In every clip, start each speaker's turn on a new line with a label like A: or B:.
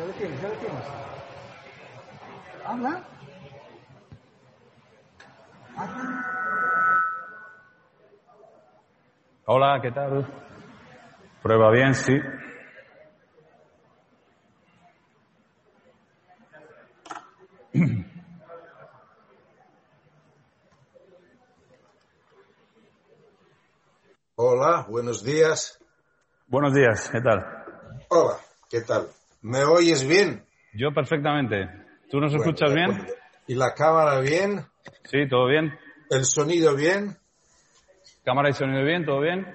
A: Ya lo tienes, ya lo tienes. Habla. Habla.
B: Hola, ¿qué tal? Prueba bien, sí.
C: Hola, buenos días.
B: Buenos días, ¿qué tal?
C: Hola, ¿qué tal? ¿Me oyes bien?
B: Yo perfectamente. ¿Tú nos
C: Bueno,
B: escuchas bien?
C: acuerdo. ¿Y la cámara bien?
B: Sí, todo bien.
C: ¿El sonido bien?
B: Cámara y sonido bien, todo bien.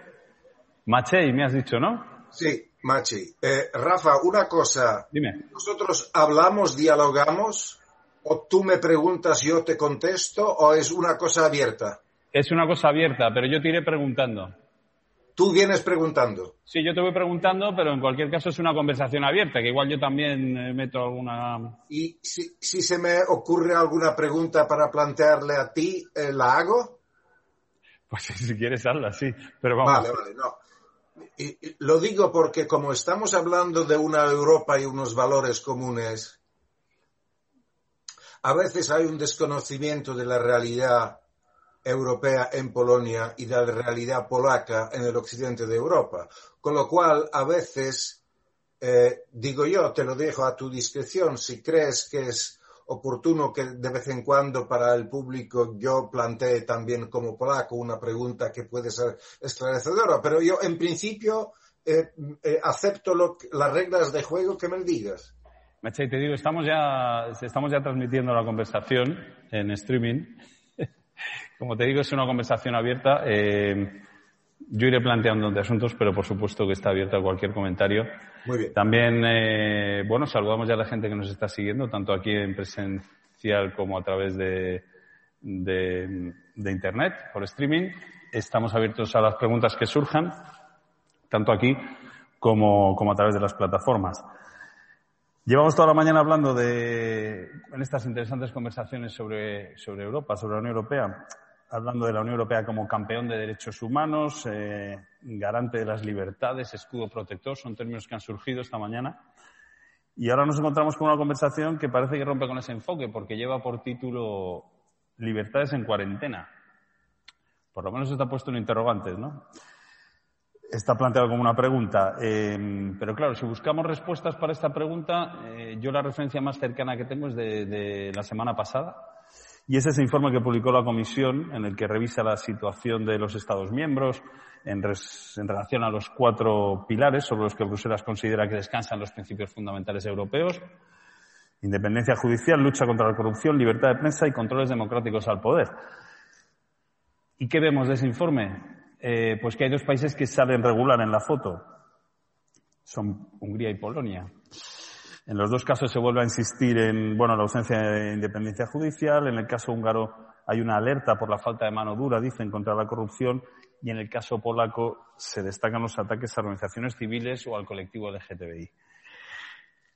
B: Machei, me has dicho, ¿no?
C: Sí, Machi. Eh, Rafa, una cosa.
B: Dime.
C: ¿Nosotros hablamos, dialogamos? ¿O tú me preguntas, yo te contesto? ¿O es una cosa abierta?
B: Es una cosa abierta, pero yo te iré preguntando.
C: Tú vienes preguntando.
B: Sí, yo te voy preguntando, pero en cualquier caso es una conversación abierta, que igual yo también eh, meto alguna...
C: Y si, si se me ocurre alguna pregunta para plantearle a ti, eh, ¿la hago?
B: Pues si quieres hazla, sí. Pero vamos.
C: Vale, vale, no. Y- y lo digo porque como estamos hablando de una Europa y unos valores comunes, a veces hay un desconocimiento de la realidad europea en Polonia y de la realidad polaca en el occidente de Europa. Con lo cual, a veces, eh, digo yo, te lo dejo a tu discreción, si crees que es oportuno que de vez en cuando para el público yo plantee también como polaco una pregunta que puede ser esclarecedora, pero yo en principio eh, eh, acepto lo las reglas de juego que me digas.
B: Machei, te digo, estamos ya, estamos ya transmitiendo la conversación en streaming. Como te digo, es una conversación abierta. Eh, yo iré planteando de asuntos, pero por supuesto que está abierta a cualquier comentario.
C: Muy bien.
B: También, eh, bueno, saludamos ya a la gente que nos está siguiendo, tanto aquí en presencial como a través de, de, de Internet, por streaming. Estamos abiertos a las preguntas que surjan, tanto aquí como, como a través de las plataformas. Llevamos toda la mañana hablando de, en estas interesantes conversaciones sobre, sobre Europa, sobre la Unión Europea, hablando de la Unión Europea como campeón de derechos humanos, eh, garante de las libertades, escudo protector, son términos que han surgido esta mañana. Y ahora nos encontramos con una conversación que parece que rompe con ese enfoque, porque lleva por título Libertades en cuarentena. Por lo menos está puesto en interrogantes, ¿no? Está planteado como una pregunta. Eh, pero claro, si buscamos respuestas para esta pregunta, eh, yo la referencia más cercana que tengo es de, de la semana pasada. Y es ese informe que publicó la Comisión en el que revisa la situación de los Estados miembros en relación a los cuatro pilares sobre los que Bruselas considera que descansan los principios fundamentales europeos. Independencia judicial, lucha contra la corrupción, libertad de prensa y controles democráticos al poder. ¿Y qué vemos de ese informe? Eh, pues que hay dos países que salen regular en la foto. Son Hungría y Polonia. En los dos casos se vuelve a insistir en, bueno, la ausencia de independencia judicial. En el caso húngaro hay una alerta por la falta de mano dura, dicen, contra la corrupción. Y en el caso polaco se destacan los ataques a organizaciones civiles o al colectivo LGTBI.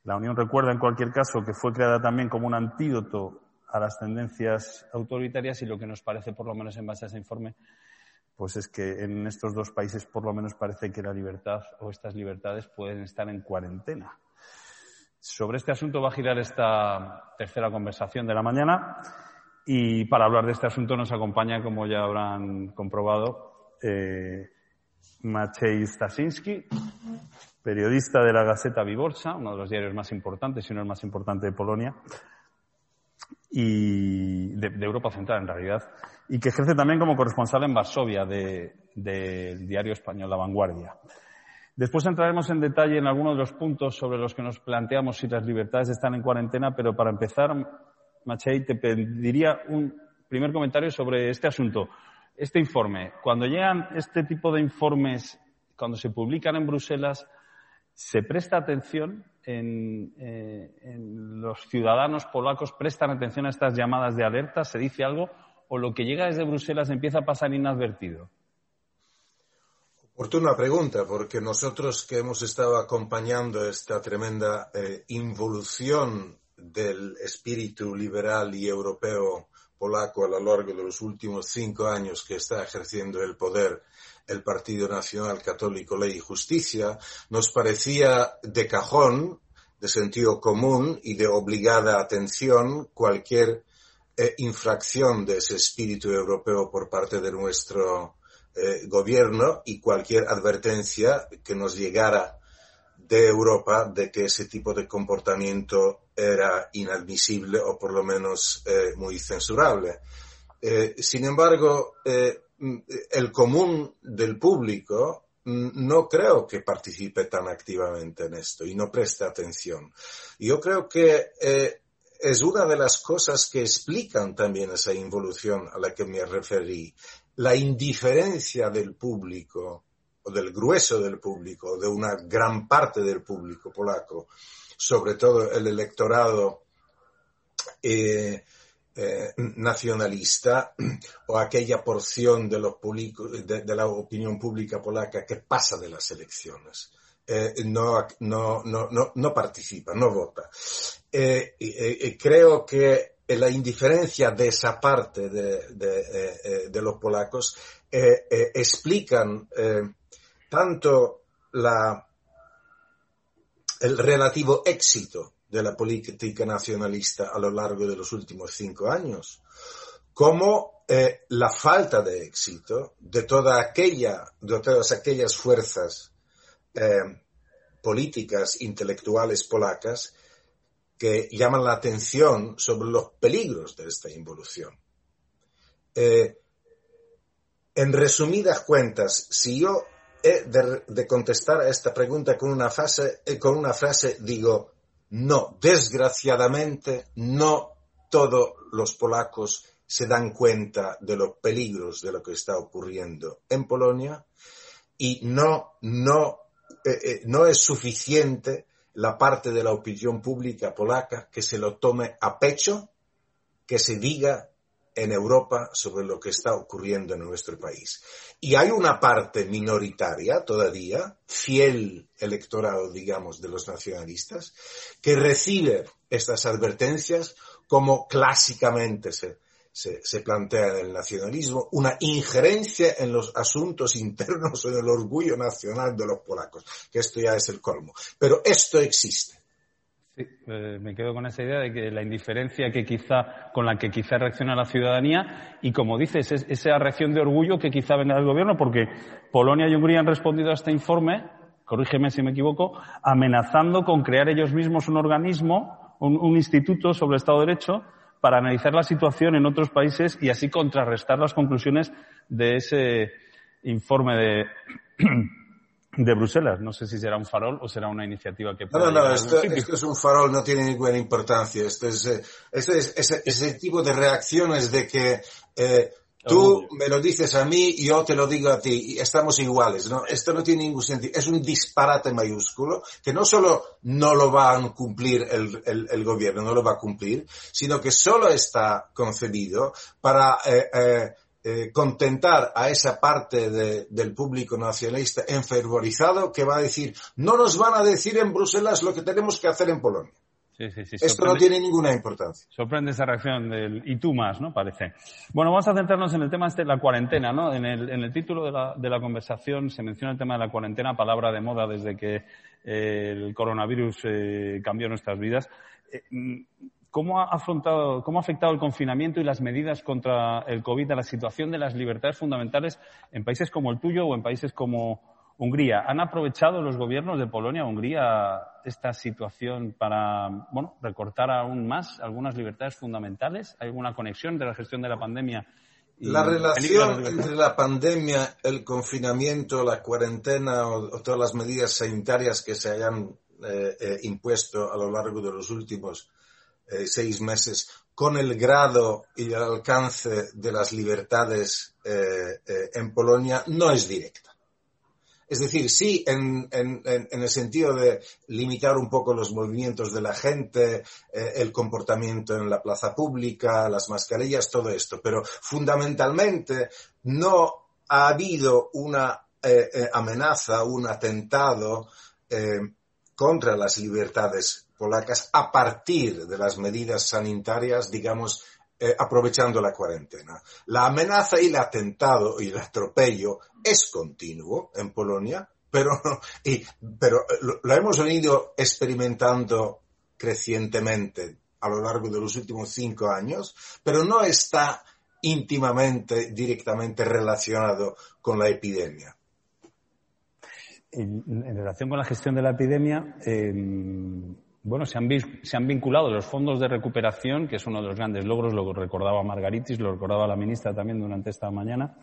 B: La Unión recuerda, en cualquier caso, que fue creada también como un antídoto a las tendencias autoritarias y lo que nos parece, por lo menos en base a ese informe, pues es que en estos dos países por lo menos parece que la libertad o estas libertades pueden estar en cuarentena. Sobre este asunto va a girar esta tercera conversación de la mañana y para hablar de este asunto nos acompaña, como ya habrán comprobado, eh, Maciej Stasinski, periodista de la Gaceta Wyborcza, uno de los diarios más importantes, si no el más importante de Polonia, y de, Europa Central en realidad, y que ejerce también como corresponsal en Varsovia de- del diario español La Vanguardia. Después entraremos en detalle en algunos de los puntos sobre los que nos planteamos si las libertades están en cuarentena, pero para empezar, Machei, te pediría un primer comentario sobre este asunto. Este informe, cuando llegan este tipo de informes, cuando se publican en Bruselas, ¿se presta atención en, eh, en los ciudadanos polacos, prestan atención a estas llamadas de alerta? ¿Se dice algo? ¿O lo que llega desde Bruselas empieza a pasar inadvertido?
C: Oportuna pregunta, porque nosotros que hemos estado acompañando esta tremenda eh, involución del espíritu liberal y europeo polaco a lo largo de los últimos cinco años que está ejerciendo el poder el Partido Nacional Católico Ley y Justicia, nos parecía de cajón de sentido común y de obligada atención cualquier eh, infracción de ese espíritu europeo por parte de nuestro eh, gobierno y cualquier advertencia que nos llegara de Europa de que ese tipo de comportamiento era inadmisible o por lo menos eh, muy censurable. sin embargo, el común del público no creo que participe tan activamente en esto y no preste atención. Yo creo que eh, es una de las cosas que explican también esa involución a la que me referí. La indiferencia del público, o del grueso del público, de una gran parte del público polaco, sobre todo el electorado eh, eh, nacionalista o aquella porción de, la opinión pública polaca que pasa de las elecciones. Eh, no, no, no, no, participa, no vota. Eh, creo que la indiferencia de esa parte de, de, de los polacos explican tanto el relativo éxito de la política nacionalista a lo largo de los últimos cinco años, como eh, la falta de éxito de todas aquellas fuerzas eh, políticas, intelectuales polacas que llaman la atención sobre los peligros de esta involución. Eh, en resumidas cuentas, si yo he de, contestar a esta pregunta con una frase, con una frase digo, no, desgraciadamente, no todos los polacos se dan cuenta de los peligros de lo que está ocurriendo en Polonia y no, no, eh, eh, no es suficiente la parte de la opinión pública polaca que se lo tome a pecho, que se diga en Europa sobre lo que está ocurriendo en nuestro país. Y hay una parte minoritaria todavía, fiel electorado, digamos, de los nacionalistas, que recibe estas advertencias como clásicamente se, se, plantea en el nacionalismo, una injerencia en los asuntos internos en el orgullo nacional de los polacos, que esto ya es el colmo. Pero esto existe.
B: Sí, eh, me quedo con esa idea de que la indiferencia que quizá, con la que quizá reacciona la ciudadanía y como dices, es, esa reacción de orgullo que quizá venga del gobierno porque Polonia y Hungría han respondido a este informe, corrígeme si me equivoco, amenazando con crear ellos mismos un organismo, un, un instituto sobre el Estado de Derecho para analizar la situación en otros países y así contrarrestar las conclusiones de ese informe de de Bruselas. No sé si será un farol o será una iniciativa que...
C: No, no, no, esto, esto, es un farol, no tiene ninguna importancia. Esto es, este es ese, ese, tipo de reacciones de que eh, tú me lo dices a mí y yo te lo digo a ti y estamos iguales. ¿no? Esto no tiene ningún sentido. Es un disparate mayúsculo que no solo no lo va a cumplir el, el, el gobierno, no lo va a cumplir, sino que solo está concebido para... Eh, eh, eh, contentar a esa parte de, del público nacionalista enfervorizado que va a decir, no nos van a decir en Bruselas lo que tenemos que hacer en Polonia.
B: Sí, sí, sí.
C: Esto no tiene ninguna importancia.
B: Sorprende esa reacción del y tú más, ¿no? Parece. Bueno, vamos a centrarnos en el tema este de la cuarentena, ¿no? En el, en el título de la, de la conversación se menciona el tema de la cuarentena, palabra de moda desde que eh, el coronavirus eh, cambió nuestras vidas. Eh, ¿Cómo ha, afrontado, ¿Cómo ha afectado el confinamiento y las medidas contra el COVID a la situación de las libertades fundamentales en países como el tuyo o en países como Hungría? ¿Han aprovechado los gobiernos de Polonia o Hungría esta situación para bueno, recortar aún más algunas libertades fundamentales? ¿Hay alguna conexión de la gestión de la pandemia?
C: Y la relación entre la pandemia, el confinamiento, la cuarentena o, o todas las medidas sanitarias que se hayan eh, eh, impuesto a lo largo de los últimos eh, seis meses con el grado y el alcance de las libertades en Polonia no es directa. Es decir, sí, en, el sentido de limitar un poco los movimientos de la gente, eh, el comportamiento en la plaza pública, las mascarillas, todo esto, pero fundamentalmente no ha habido una eh, eh, amenaza, un atentado contra las libertades polacas a partir de las medidas sanitarias, digamos, eh, aprovechando la cuarentena. La amenaza y el atentado y el atropello es continuo en Polonia, pero, y, pero lo, lo hemos venido experimentando crecientemente a lo largo de los últimos cinco años, pero no está íntimamente, directamente relacionado con la epidemia.
B: En, en relación con la gestión de la epidemia, eh, bueno, se han, se han, vinculado los fondos de recuperación, que es uno de los grandes logros, lo recordaba Margaritis, lo recordaba la ministra también durante esta mañana.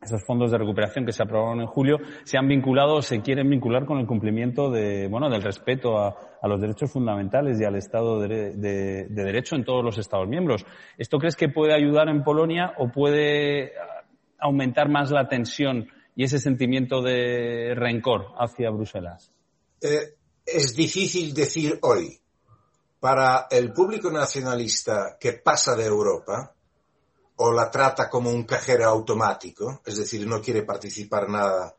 B: Esos fondos de recuperación que se aprobaron en julio se han vinculado, se quieren vincular con el cumplimiento de, bueno, del respeto a, los derechos fundamentales y al Estado de, Derecho en todos los Estados miembros. ¿Esto crees que puede ayudar en Polonia o puede aumentar más la tensión y ese sentimiento de rencor hacia Bruselas?
C: Eh, es difícil decir hoy. Para el público nacionalista que pasa de Europa, o la trata como un cajero automático, es decir, no quiere participar nada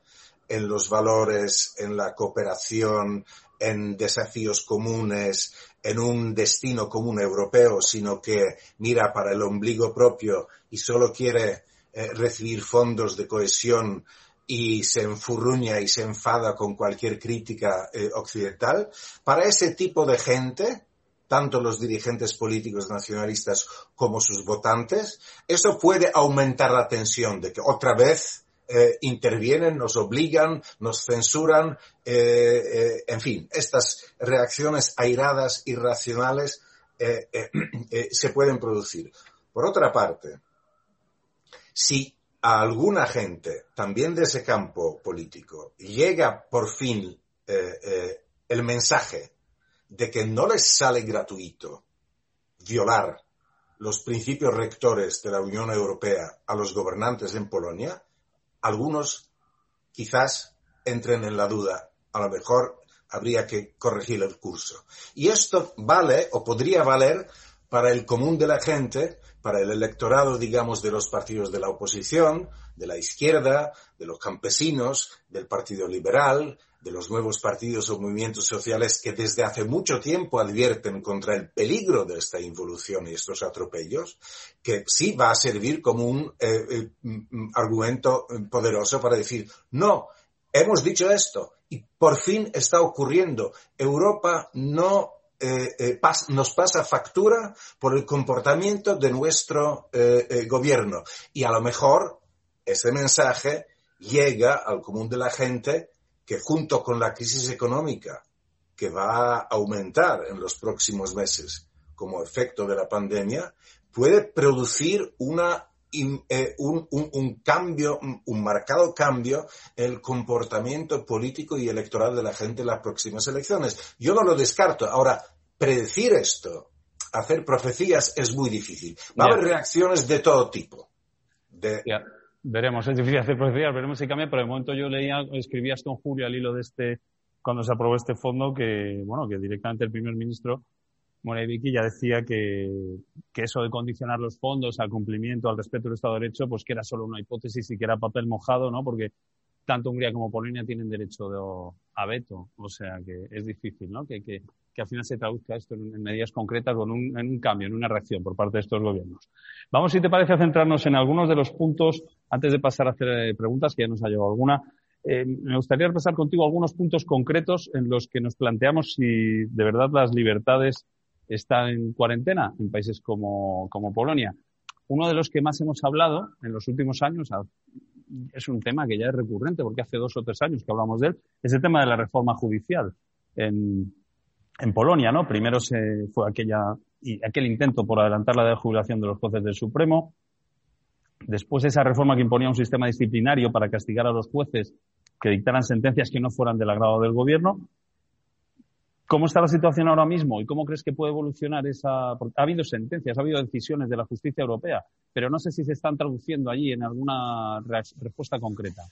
C: en los valores, en la cooperación, en desafíos comunes, en un destino común europeo, sino que mira para el ombligo propio y solo quiere eh, recibir fondos de cohesión y se enfurruña y se enfada con cualquier crítica eh, occidental, para ese tipo de gente, tanto los dirigentes políticos nacionalistas como sus votantes, eso puede aumentar la tensión de que otra vez eh, intervienen, nos obligan, nos censuran, eh, en fin, estas reacciones airadas, irracionales, se pueden producir. Por otra parte, si a alguna gente, también de ese campo político, llega por fin eh, eh, el mensaje de que no les sale gratuito violar los principios rectores de la Unión Europea a los gobernantes en Polonia, algunos quizás entren en la duda. A lo mejor habría que corregir el curso. Y esto vale o podría valer para el común de la gente para el electorado, digamos, de los partidos de la oposición, de la izquierda, de los campesinos, del Partido Liberal, de los nuevos partidos o movimientos sociales que desde hace mucho tiempo advierten contra el peligro de esta involución y estos atropellos, que sí va a servir como un eh, eh, argumento poderoso para decir, no, hemos dicho esto y por fin está ocurriendo. Europa no eh, eh, nos pasa factura por el comportamiento de nuestro eh, eh, gobierno. Y a lo mejor ese mensaje llega al común de la gente que junto con la crisis económica que va a aumentar en los próximos meses como efecto de la pandemia, puede producir una eh, un, un, un, cambio, un marcado cambio el comportamiento político y electoral de la gente en las próximas elecciones. Yo no lo descarto. Ahora, predecir esto, hacer profecías es muy difícil. Va a haber reacciones de todo tipo. De...
B: Yeah. Veremos, es difícil hacer profecías, veremos si cambia. Pero de momento yo leía, escribías con Julio al hilo de este, cuando se aprobó este fondo, que, bueno, que directamente el primer ministro Morevicky ya decía que, que, eso de condicionar los fondos al cumplimiento, al respeto del Estado de Derecho, pues que era solo una hipótesis y que era papel mojado, ¿no? Porque tanto Hungría como Polonia tienen derecho de, a veto. O sea que es difícil, ¿no? Que, que, que al final se traduzca esto en, medidas concretas o en un, en un, cambio, en una reacción por parte de estos gobiernos. Vamos, si te parece, a centrarnos en algunos de los puntos, antes de pasar a hacer eh, preguntas, que ya nos ha llegado alguna. Eh, me gustaría repasar contigo algunos puntos concretos en los que nos planteamos si de verdad las libertades está en cuarentena en países como, como Polonia. Uno de los que más hemos hablado en los últimos años, es un tema que ya es recurrente porque hace dos o tres años que hablamos de él, es el tema de la reforma judicial en, en Polonia, ¿no? Primero se fue aquella, y aquel intento por adelantar la jubilación de los jueces del Supremo. Después esa reforma que imponía un sistema disciplinario para castigar a los jueces que dictaran sentencias que no fueran del agrado del gobierno. ¿Cómo está la situación ahora mismo y cómo crees que puede evolucionar esa? Porque ha habido sentencias, ha habido decisiones de la justicia europea, pero no sé si se están traduciendo allí en alguna respuesta concreta.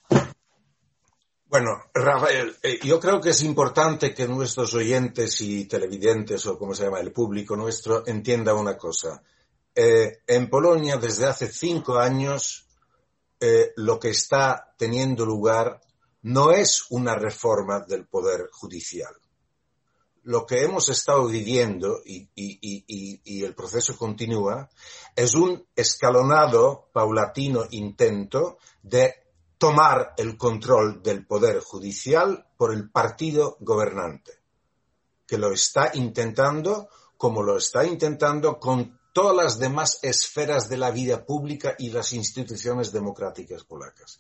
C: Bueno, Rafael, eh, yo creo que es importante que nuestros oyentes y televidentes, o como se llama, el público nuestro, entienda una cosa. Eh, en Polonia, desde hace cinco años, eh, lo que está teniendo lugar no es una reforma del poder judicial lo que hemos estado viviendo y, el proceso continúa es un escalonado, paulatino intento de tomar el control del poder judicial por el partido gobernante, que lo está intentando como lo está intentando con todas las demás esferas de la vida pública y las instituciones democráticas polacas.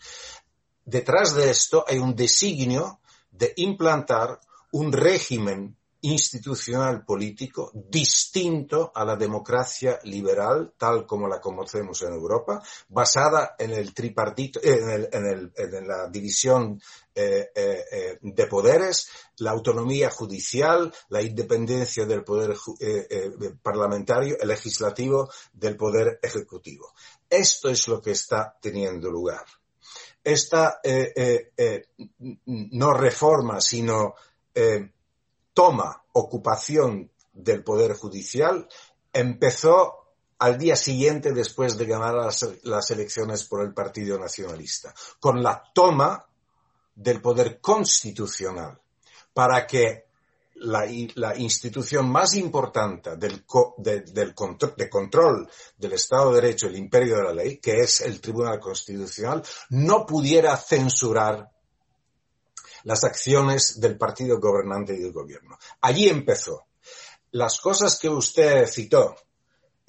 C: Detrás de esto hay un designio de implantar un régimen institucional político distinto a la democracia liberal tal como la conocemos en Europa, basada en el tripartito, en, el, en, el, en la división eh, eh, eh, de poderes, la autonomía judicial, la independencia del poder eh, parlamentario, el legislativo del poder ejecutivo. Esto es lo que está teniendo lugar. Esta no reforma, sino toma, ocupación del Poder Judicial empezó al día siguiente después de ganar las, elecciones por el Partido Nacionalista, con la toma del poder constitucional, para que la, institución más importante del, de, de control del Estado de Derecho, el imperio de la ley, que es el Tribunal Constitucional, no pudiera censurar las acciones del partido gobernante y del gobierno. Allí empezó. Las cosas que usted citó,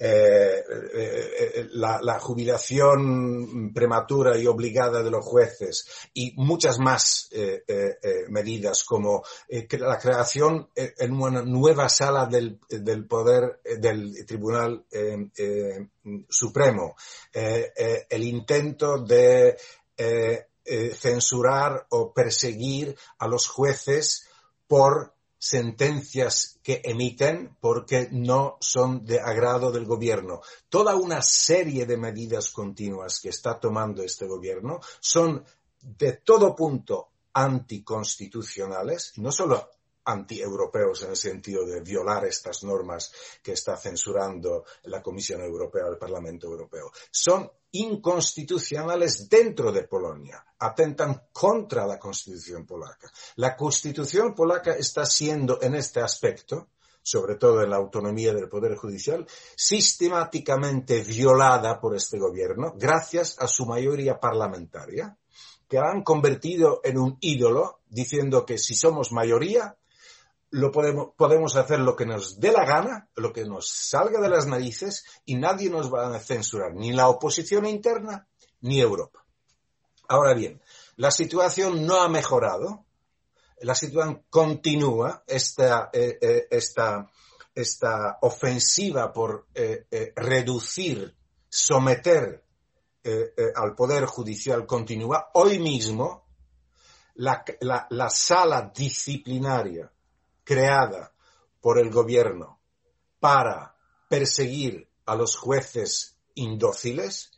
C: eh, eh, la, la, jubilación prematura y obligada de los jueces y muchas más eh, eh medidas como la creación en una nueva sala del, del poder del Tribunal Supremo, el intento de eh, censurar o perseguir a los jueces por sentencias que emiten porque no son de agrado del gobierno. Toda una serie de medidas continuas que está tomando este gobierno son de todo punto anticonstitucionales, no solo anti-europeos en el sentido de violar estas normas que está censurando la Comisión Europea el Parlamento Europeo. Son inconstitucionales dentro de Polonia, atentan contra la Constitución polaca. La Constitución polaca está siendo en este aspecto, sobre todo en la autonomía del Poder Judicial, sistemáticamente violada por este gobierno gracias a su mayoría parlamentaria, que la han convertido en un ídolo, diciendo que si somos mayoría, lo podemos, podemos hacer lo que nos dé la gana, lo que nos salga de las narices y nadie nos va a censurar, ni la oposición interna ni Europa. Ahora bien, la situación no ha mejorado, la situación continúa, esta, eh, eh, esta, esta ofensiva por eh, reducir, someter al Poder Judicial continúa. Hoy mismo, la, la sala disciplinaria creada por el gobierno para perseguir a los jueces indóciles,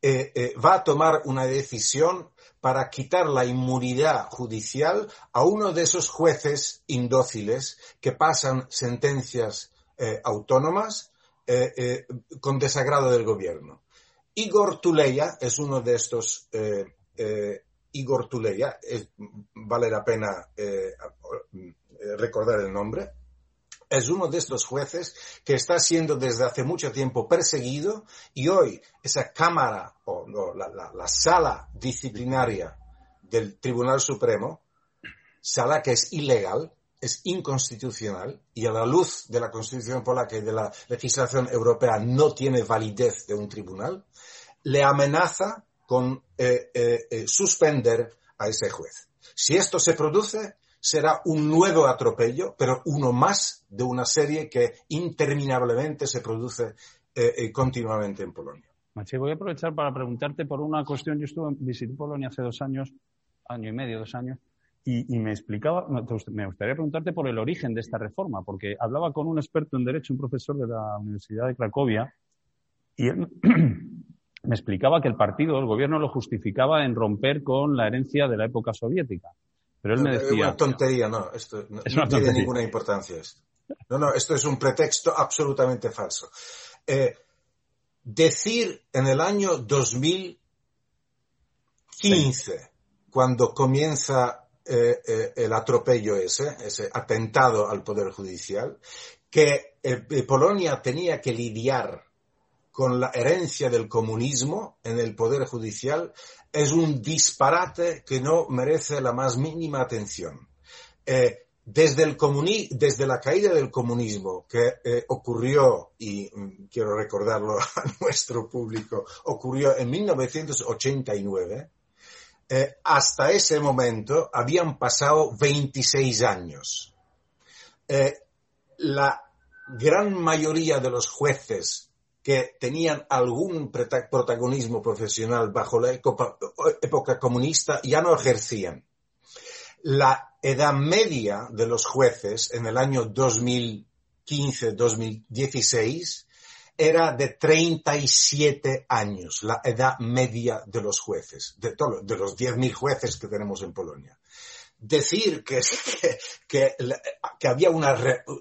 C: eh, eh, va a tomar una decisión para quitar la inmunidad judicial a uno de esos jueces indóciles que pasan sentencias eh, autónomas eh, eh, con desagrado del gobierno. Igor Tuleya es uno de estos. Igor Tuleya, vale la pena eh, recordar el nombre, es uno de estos jueces que está siendo desde hace mucho tiempo perseguido y hoy esa Cámara o no, la, la, la, sala disciplinaria del Tribunal Supremo, sala que es ilegal, es inconstitucional y a la luz de la Constitución polaca y de la legislación europea no tiene validez de un tribunal, le amenaza con eh, eh, eh, suspender a ese juez. Si esto se produce, será un nuevo atropello, pero uno más de una serie que interminablemente se produce eh, eh, continuamente en Polonia.
B: Maciej, voy a aprovechar para preguntarte por una cuestión. Yo estuve, visité Polonia hace dos años, año y medio, dos años, y, y, me explicaba, me gustaría preguntarte por el origen de esta reforma, porque hablaba con un experto en Derecho, un profesor de la Universidad de Cracovia, y él me explicaba que el partido, el gobierno, lo justificaba en romper con la herencia de la época soviética. Pero él me decía...
C: Es una tontería, no, esto no, es una no tiene ninguna importancia esto. No, no, esto es un pretexto absolutamente falso. Eh, decir en el año 2015, sí. cuando comienza eh, eh, el atropello ese, ese atentado al Poder Judicial, que eh, Polonia tenía que lidiar con la herencia del comunismo en el Poder Judicial es un disparate que no merece la más mínima atención. Eh, desde, la caída del comunismo que eh, ocurrió, y mm, quiero recordarlo a nuestro público, ocurrió en 1989, eh, hasta ese momento habían pasado 26 años. la gran mayoría de los jueces que tenían algún protagonismo profesional bajo la época comunista ya no ejercían. La edad media de los jueces en el año 2015-2016 era de 37 años, la edad media de los jueces, de, de los 10.000 jueces que tenemos en Polonia decir que, que, había, una,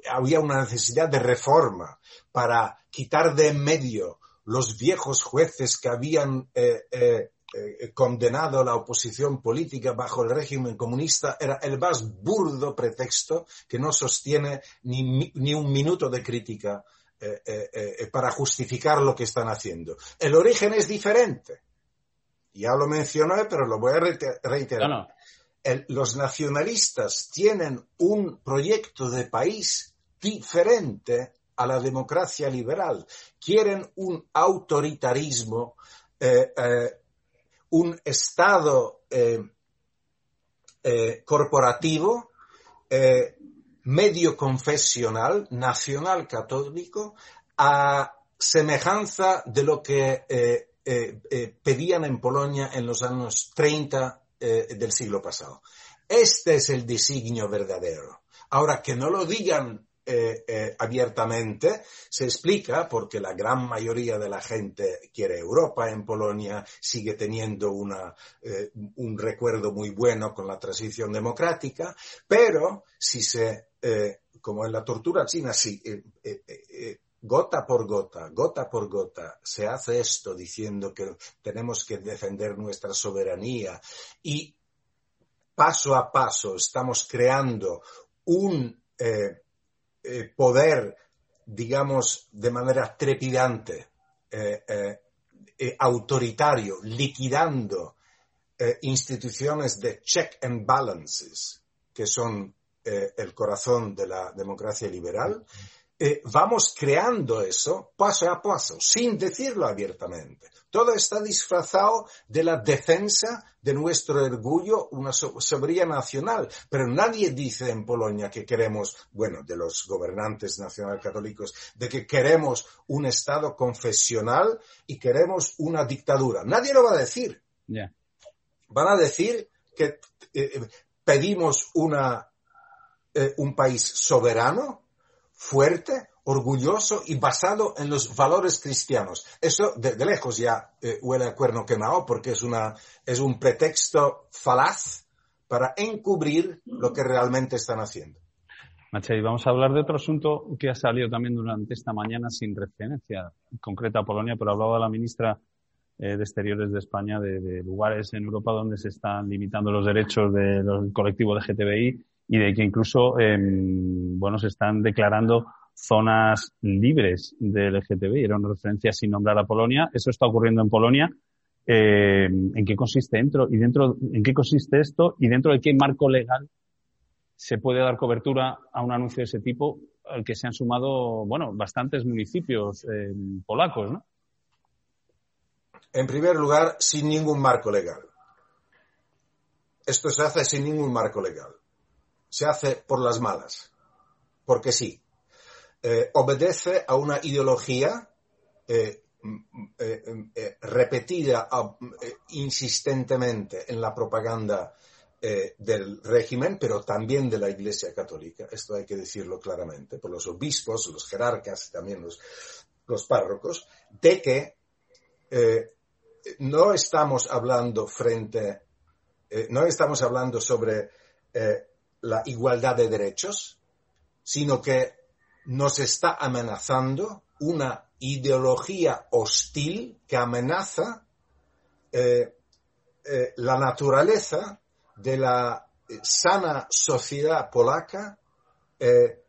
C: había una necesidad de reforma para quitar de en medio los viejos jueces que habían eh, eh, eh, condenado la oposición política bajo el régimen comunista era el más burdo pretexto que no sostiene ni, ni un minuto de crítica para justificar lo que están haciendo. El origen es diferente. Ya lo mencioné, pero lo voy a reiterar los nacionalistas tienen un proyecto de país diferente a la democracia liberal. Quieren un autoritarismo, eh, eh, un Estado eh, corporativo, medio confesional, nacional católico, a semejanza de lo que pedían en Polonia en los años 30 eh, del siglo pasado. Este es el designio verdadero. Ahora, que no lo digan eh, eh, abiertamente, se explica porque la gran mayoría de la gente quiere Europa en Polonia, sigue teniendo una, un recuerdo muy bueno con la transición democrática, pero si se, como en la tortura china, si gota por gota, gota por gota, se hace esto diciendo que tenemos que defender nuestra soberanía y paso a paso estamos creando un eh, eh, poder, digamos, de manera trepidante, eh, autoritario, liquidando instituciones de check and balances, que son el corazón de la democracia liberal, eh, vamos creando eso paso a paso, sin decirlo abiertamente. Todo está disfrazado de la defensa de nuestro orgullo, una soberanía nacional. Pero nadie dice en Polonia que queremos, bueno, de los gobernantes nacional católicos, de que queremos un Estado confesional y queremos una dictadura. Nadie lo va a decir. Van a decir que eh, eh, pedimos una, un país soberano, fuerte, orgulloso y basado en los valores cristianos. Eso de, lejos ya eh, huele a cuerno quemado porque es, una, es un pretexto falaz para encubrir lo que realmente están haciendo.
B: Machei, vamos a hablar de otro asunto que ha salido también durante esta mañana sin referencia concreta a Polonia, pero hablaba la ministra eh, de Exteriores de España de, de, lugares en Europa donde se están limitando los derechos del colectivo LGTBI y de que incluso, eh, bueno, se están declarando zonas libres de LGTBI. Era una referencia sin nombrar a Polonia. Eso está ocurriendo en Polonia. Eh, ¿En qué consiste dentro y dentro en qué consiste esto y dentro de qué marco legal se puede dar cobertura a un anuncio de ese tipo al que se han sumado, bueno, bastantes municipios eh, polacos, ¿no?
C: En primer lugar, sin ningún marco legal. Esto se hace sin ningún marco legal se hace por las malas, porque sí. Eh, obedece a una ideología eh, eh, repetida insistentemente en la propaganda del régimen, pero también de la Iglesia Católica. Esto hay que decirlo claramente, por los obispos, los jerarcas, también los, los párrocos, de que no estamos hablando frente, no estamos hablando sobre la igualdad de derechos, sino que nos está amenazando una ideología hostil que amenaza eh, eh, la naturaleza de la sana sociedad polaca eh,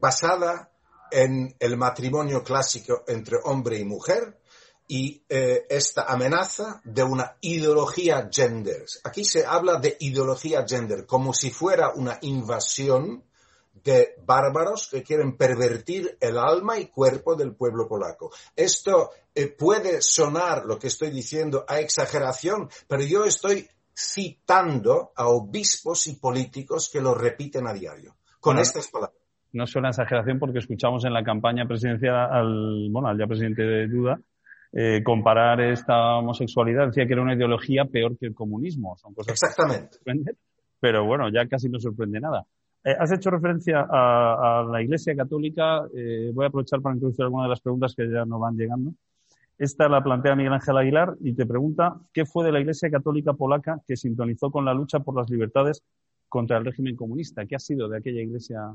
C: basada en el matrimonio clásico entre hombre y mujer y eh, esta amenaza de una ideología gender. Aquí se habla de ideología gender como si fuera una invasión de bárbaros que quieren pervertir el alma y cuerpo del pueblo polaco. Esto eh, puede sonar, lo que estoy diciendo, a exageración, pero yo estoy citando a obispos y políticos que lo repiten a diario, con estas palabras.
B: No suena exageración porque escuchamos en la campaña presidencial al, bueno, al ya presidente de Duda, eh, comparar esta homosexualidad, decía que era una ideología peor que el comunismo. Son cosas
C: Exactamente.
B: pero bueno, ya casi no sorprende nada. Eh, has hecho referencia a, la Iglesia Católica. Eh, voy a aprovechar para introducir algunas de las preguntas que ya nos van llegando. Esta la plantea Miguel Ángel Aguilar y te pregunta qué fue de la Iglesia Católica polaca que sintonizó con la lucha por las libertades contra el régimen comunista. ¿Qué ha sido de aquella Iglesia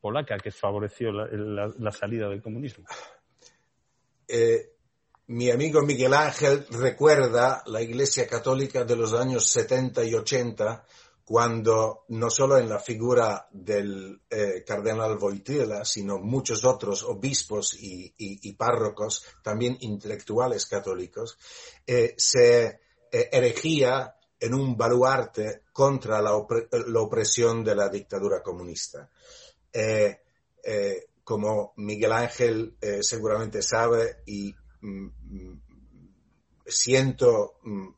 B: polaca que favoreció la, salida del comunismo?
C: Eh, mi amigo Miguel Ángel recuerda la Iglesia Católica de los años 70 y 80 cuando no solo en la figura del eh, cardenal Wojtyla, sino muchos otros obispos y, párrocos, también intelectuales católicos, eh, se erigía en un baluarte contra la, opresión de la dictadura comunista. Como Miguel Ángel seguramente sabe y mm, mm, siento mm,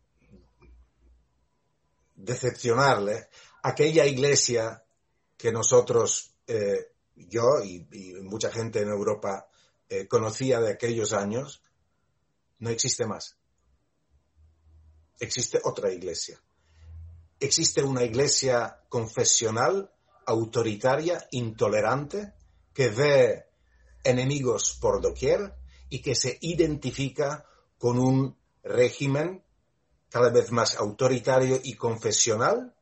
C: decepcionarle, aquella iglesia que nosotros, eh, yo y, mucha gente en Europa eh, conocía de aquellos años, no existe más. Existe otra iglesia. Existe una iglesia confesional, autoritaria, intolerante, que ve enemigos por doquier y que se identifica con un régimen cada vez más autoritario y confesional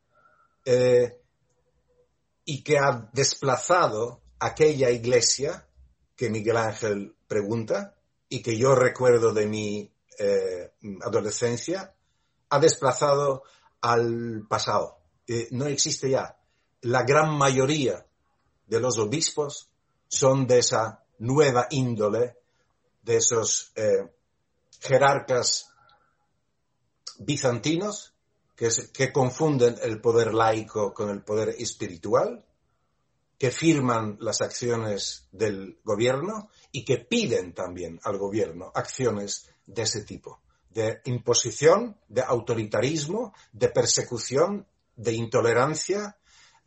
C: eh, y que ha desplazado aquella iglesia que Miguel Ángel pregunta y que yo recuerdo de mi eh, adolescencia, ha desplazado al pasado. Eh, no existe ya. La gran mayoría de los obispos son de esa nueva índole, de esos jerarcas bizantinos que, confunden el poder laico con el poder espiritual, que firman las acciones del gobierno y que piden también al gobierno acciones de ese tipo, de imposición, de autoritarismo, de persecución, de intolerancia,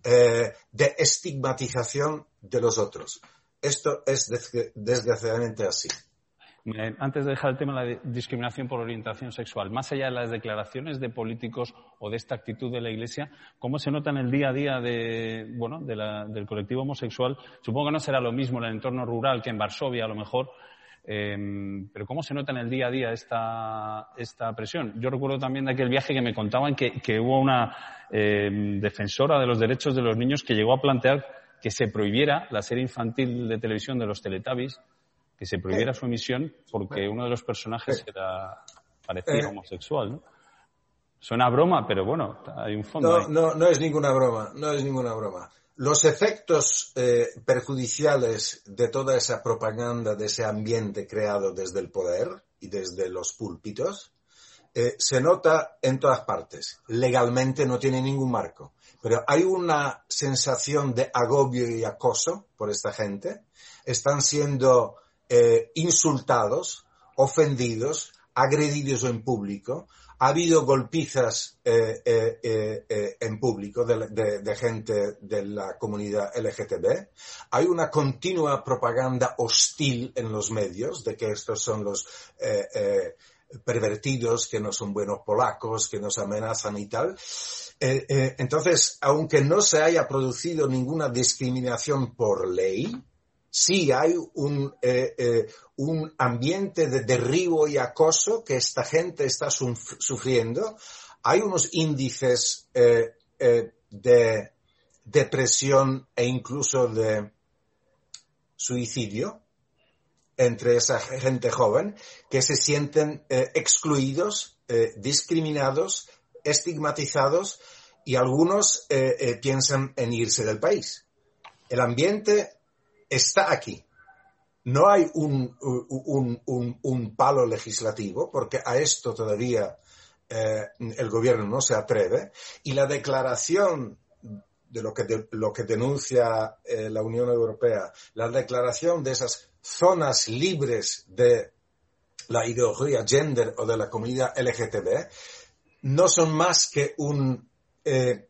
C: eh, de estigmatización de los otros. Esto es desgraciadamente así.
B: Antes de dejar el tema de la discriminación por orientación sexual, más allá de las declaraciones de políticos o de esta actitud de la Iglesia, ¿cómo se nota en el día a día de, bueno, del colectivo homosexual? Supongo que no será lo mismo en el entorno rural que en Varsovia, a lo mejor, em, pero ¿cómo se nota en el día a día esta, esta presión? Yo recuerdo también de aquel viaje que me contaban que, hubo una em, defensora de los derechos de los niños que llegó a plantear que se prohibiera la serie infantil de televisión de los Teletubbies que se prohibiera su emisión porque uno de los personajes era parecía eh. homosexual, ¿no? Suena broma, pero bueno, hay un fondo.
C: No, no, no es ninguna broma, no es ninguna broma. Los efectos eh, perjudiciales de toda esa propaganda, de ese ambiente creado desde el poder y desde los púlpitos, eh, se nota en todas partes. Legalmente no tiene ningún marco, pero hay una sensación de agobio y acoso por esta gente. Están siendo eh, insultados, ofendidos, agredidos en público. Ha habido golpizas eh, eh, en público de, gente de la comunidad LGTB. Hay una continua propaganda hostil en los medios de que estos son los pervertidos, que no son buenos polacos, que nos amenazan y tal. entonces, aunque no se haya producido ninguna discriminación por ley, sí hay eh, eh, un, ambiente de derribo y acoso que esta gente está sufriendo. Hay unos índices eh, de depresión e incluso de suicidio entre esa gente joven que se sienten excluidos, discriminados, estigmatizados y algunos piensan en irse del país. El ambiente está aquí. No hay un, un, palo legislativo, porque a esto todavía eh, el gobierno no se atreve, y la declaración de lo que, de, lo que denuncia eh, la Unión Europea, la declaración de esas zonas libres de la ideología gender o de la comunidad LGTB, no son más que un, eh,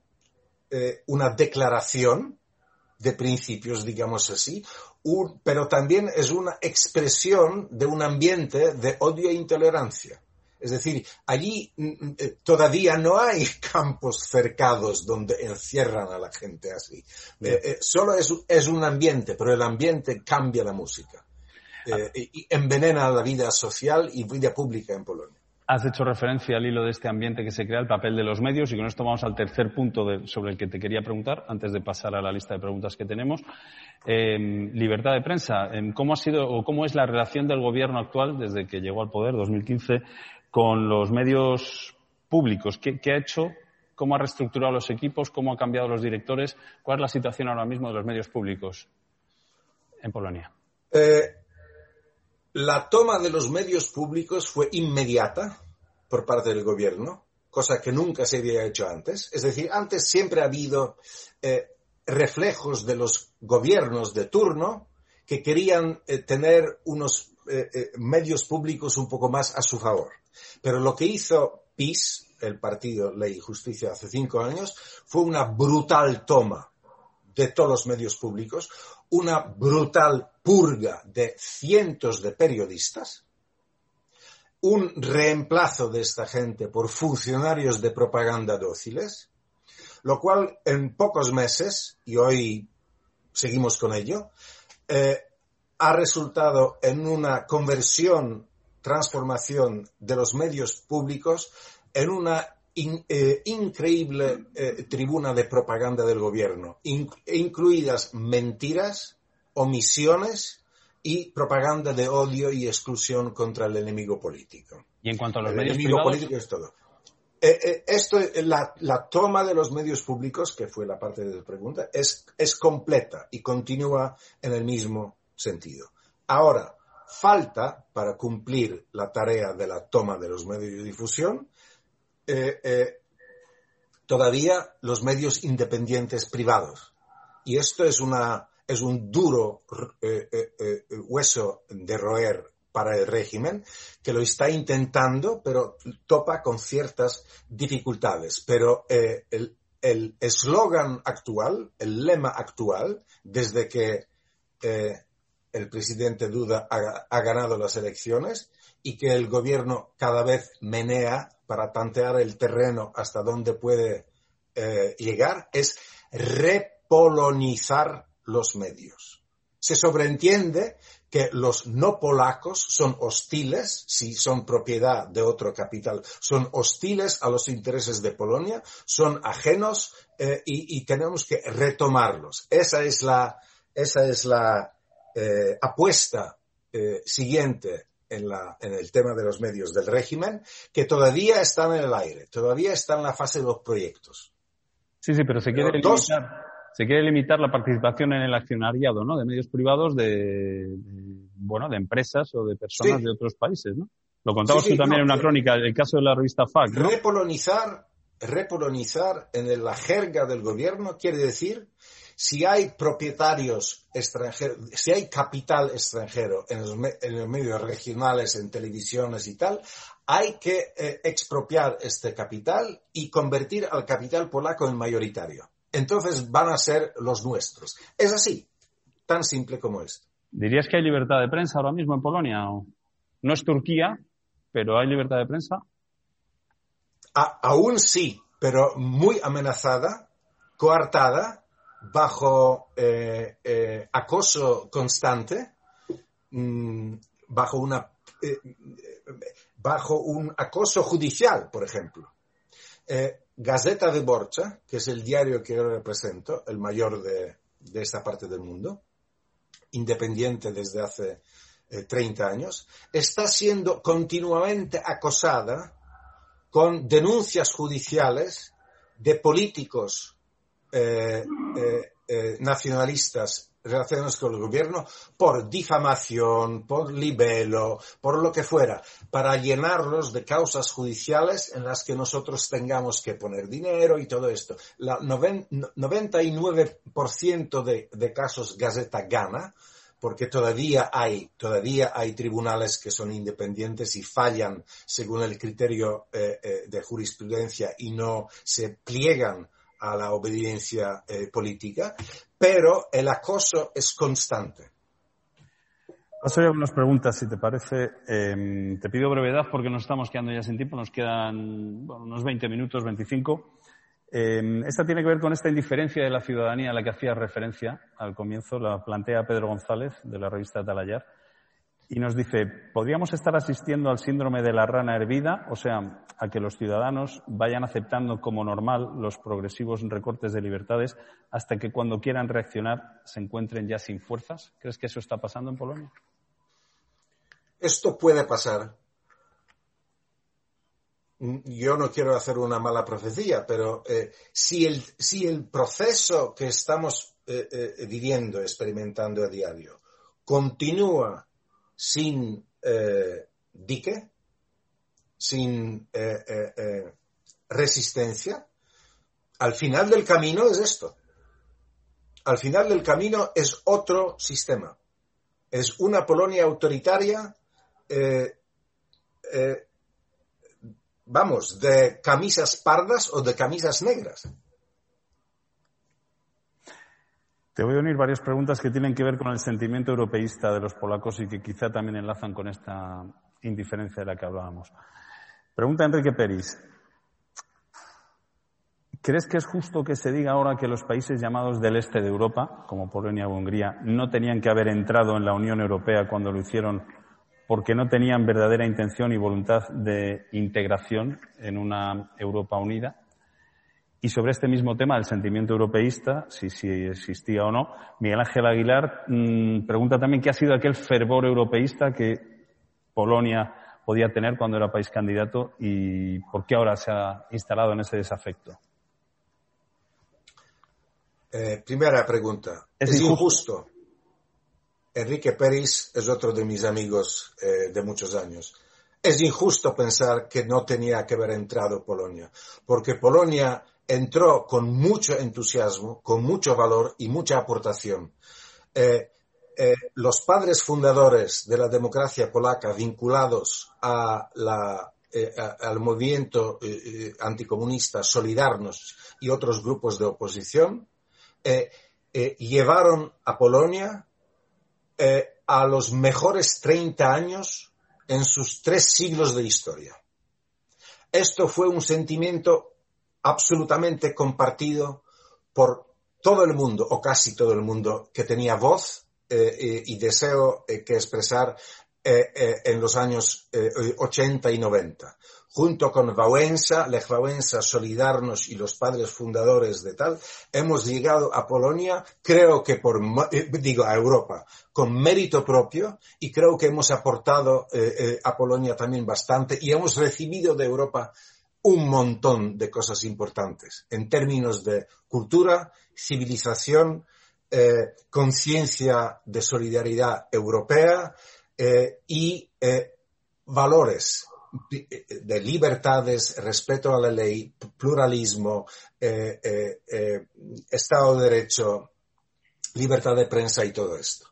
C: eh, una declaración de principios, digamos así, un, pero también es una expresión de un ambiente de odio e intolerancia. Es decir, allí mm, mm, eh, todavía no hay campos cercados donde encierran a la gente así. Eh, eh, solo es, es, un ambiente, pero el ambiente cambia la música eh, envenena la vida social y vida pública en Polonia.
B: Has hecho referencia al hilo de este ambiente que se crea, el papel de los medios, y con esto vamos al tercer punto de, sobre el que te quería preguntar, antes de pasar a la lista de preguntas que tenemos. Eh, libertad de prensa. ¿Cómo ha sido o cómo es la relación del gobierno actual desde que llegó al poder, 2015, con los medios públicos. ¿Qué, ¿Qué, ha hecho? ¿Cómo ha reestructurado los equipos? ¿Cómo ha cambiado los directores? ¿Cuál es la situación ahora mismo de los medios públicos en Polonia?
C: Eh, la toma de los medios públicos fue inmediata por parte del gobierno, cosa que nunca se había hecho antes. Es decir, antes siempre ha habido eh, reflejos de los gobiernos de turno que querían eh, tener unos eh, medios públicos un poco más a su favor. Pero lo que hizo PIS, el partido Ley y Justicia, hace cinco años, fue una brutal toma de todos los medios públicos, una brutal purga de cientos de periodistas, un reemplazo de esta gente por funcionarios de propaganda dóciles, lo cual en pocos meses, y hoy seguimos con ello, eh, ha resultado en una conversión, transformación de los medios públicos en una eh, increíble eh, tribuna de propaganda del gobierno, in, incluidas mentiras, omisiones y propaganda de odio y exclusión contra el enemigo político.
B: Y en cuanto a los
C: el
B: medios
C: enemigo
B: privados,
C: político es todo. Eh, eh, esto, la, la, toma de los medios públicos, que fue la parte de la pregunta, es, es completa y continúa en el mismo sentido. Ahora, falta para cumplir la tarea de la toma de los medios de difusión eh, eh, todavía los medios independientes privados. Y esto es, una, es un duro eh, hueso de roer para el régimen, que lo está intentando, pero topa con ciertas dificultades. Pero el eslogan actual, el lema actual, desde que el presidente Duda ha, ha, ganado las elecciones y que el gobierno cada vez menea para tantear el terreno hasta donde puede eh, llegar, es repolonizar los medios. Se sobreentiende que los no polacos son hostiles, si son propiedad de otro capital, son hostiles a los intereses de Polonia, son ajenos eh, y, y, tenemos que retomarlos. Esa es la, esa es la, eh, apuesta eh, siguiente en, la, en, el tema de los medios del régimen, que todavía están en el aire, todavía está en la fase de los proyectos.
B: Sí, sí, pero se quiere, pero dos... se quiere limitar la participación en el accionariado, ¿no? De medios privados de, de bueno, de empresas o de personas sí. de otros países, ¿no? Lo contabas sí, sí, tú también no, en una crónica, el caso de la revista FAC, ¿no?
C: Repolonizar, repolonizar en la jerga del gobierno quiere decir si hay propietarios extranjeros, si hay capital extranjero en los, en los, medios regionales, en televisiones y tal, hay que eh, expropiar este capital y convertir al capital polaco en mayoritario. Entonces van a ser los nuestros. Es así, tan simple como esto.
B: ¿Dirías que hay libertad de prensa ahora mismo en Polonia? No es Turquía, pero hay libertad de prensa.
C: A, aún sí, pero muy amenazada, coartada bajo eh, eh, acoso constante, mmm, bajo, una, eh, bajo un acoso judicial, por ejemplo. Eh, Gazeta de Borcha, que es el diario que yo represento, el mayor de, esta parte del mundo, independiente desde hace 30 años, está siendo continuamente acosada con denuncias judiciales de políticos eh, eh, eh, nacionalistas relaciones con el gobierno por difamación, por libelo, por lo que fuera, para llenarlos de causas judiciales en las que nosotros tengamos que poner dinero y todo esto. La 99% de, de casos Gazeta gana, porque todavía hay, todavía hay tribunales que son independientes y fallan según el criterio eh, eh, de jurisprudencia y no se pliegan a la obediencia eh, política, pero el acoso es constante.
B: Paso ya unas preguntas, si te parece. Em, te pido brevedad porque nos estamos quedando ya sin tiempo. Nos quedan unos 20 minutos, 25. Em, esta tiene que ver con esta indiferencia de la ciudadanía a la que hacía referencia al comienzo. La plantea Pedro González, de la revista Talayar y nos dice, ¿podríamos estar asistiendo al síndrome de la rana hervida? O sea, a que los ciudadanos vayan aceptando como normal los progresivos recortes de libertades hasta que cuando quieran reaccionar se encuentren ya sin fuerzas. ¿Crees que eso está pasando en Polonia?
C: Esto puede pasar. Yo no quiero hacer una mala profecía, pero eh, si, el, si el proceso que estamos eh, eh, viviendo, experimentando a diario, continúa sin eh, dique, sin eh, eh, resistencia, al final del camino es esto. Al final del camino es otro sistema. Es una Polonia autoritaria, vamos, de camisas pardas o de camisas negras.
B: Te voy a unir varias preguntas que tienen que ver con el sentimiento europeísta de los polacos y que quizá también enlazan con esta indiferencia de la que hablábamos. Pregunta Enrique Peris. ¿Crees que es justo que se diga ahora que los países llamados del este de Europa, como Polonia o Hungría, no tenían que haber entrado en la Unión Europea cuando lo hicieron porque no tenían verdadera intención y voluntad de integración en una Europa unida? Y sobre este mismo tema del sentimiento europeísta, si, si existía o no, Miguel Ángel Aguilar mmm, pregunta también qué ha sido aquel fervor europeísta que Polonia podía tener cuando era país candidato y por qué ahora se ha instalado en ese desafecto.
C: Eh, primera pregunta. Es, es injusto. injusto. Enrique Pérez es otro de mis amigos eh, de muchos años. Es injusto pensar que no tenía que haber entrado Polonia, porque Polonia entró con mucho entusiasmo, con mucho valor y mucha aportación. Eh, eh, los padres fundadores de la democracia polaca vinculados eh, al movimiento anticomunista Solidarność y otros grupos de oposición llevaron a Polonia a los mejores 30 años en sus tres siglos de historia. Esto fue un sentimiento absolutamente compartido por todo el mundo, o casi todo el mundo, que tenía voz eh, y deseo eh, que expresar eh, en los años 80 y 90. Junto con Wałęsa, Lech Wałęsa, Solidarność y los padres fundadores de tal, hemos llegado a Polonia, creo que por, digo, a Europa, con mérito propio, y creo que hemos aportado a Polonia también bastante, y hemos recibido de Europa un montón de cosas importantes en términos de cultura, civilización, eh, conciencia de solidaridad europea eh, y eh, valores de libertades, respeto a la ley, pluralismo, Estado de Derecho, libertad de prensa y todo esto.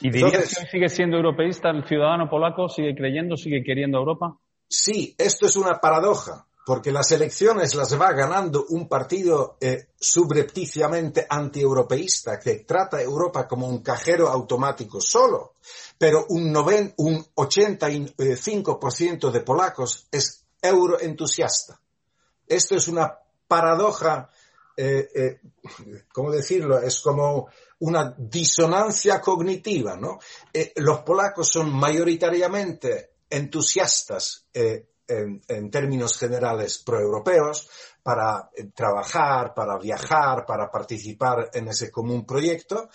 B: ¿Y dirías Entonces, que sigue siendo europeísta el ciudadano polaco? ¿Sigue creyendo, sigue queriendo Europa?
C: Sí, esto es una paradoja porque las elecciones las va ganando un partido eh, subrepticiamente antieuropeísta que trata Europa como un cajero automático solo, pero un, noven, un 85% de polacos es euroentusiasta. Esto es una paradoja, eh, eh, ¿cómo decirlo? Es como una disonancia cognitiva, ¿no? Eh, los polacos son mayoritariamente entusiastas eh, en, términos generales proeuropeos para eh, trabajar, para viajar, para participar en ese común proyecto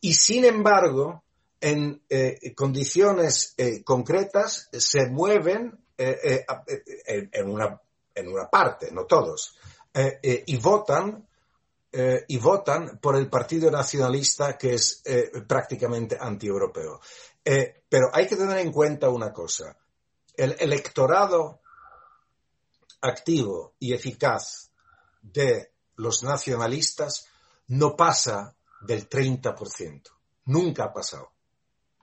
C: y sin embargo en eh, condiciones eh, concretas se mueven en, una, en, una, parte, no todos, y votan y votan por el Partido Nacionalista que es prácticamente anti-europeo. Eh, pero hay que tener en cuenta una cosa. El electorado activo y eficaz de los nacionalistas no pasa del 30%. Nunca ha pasado.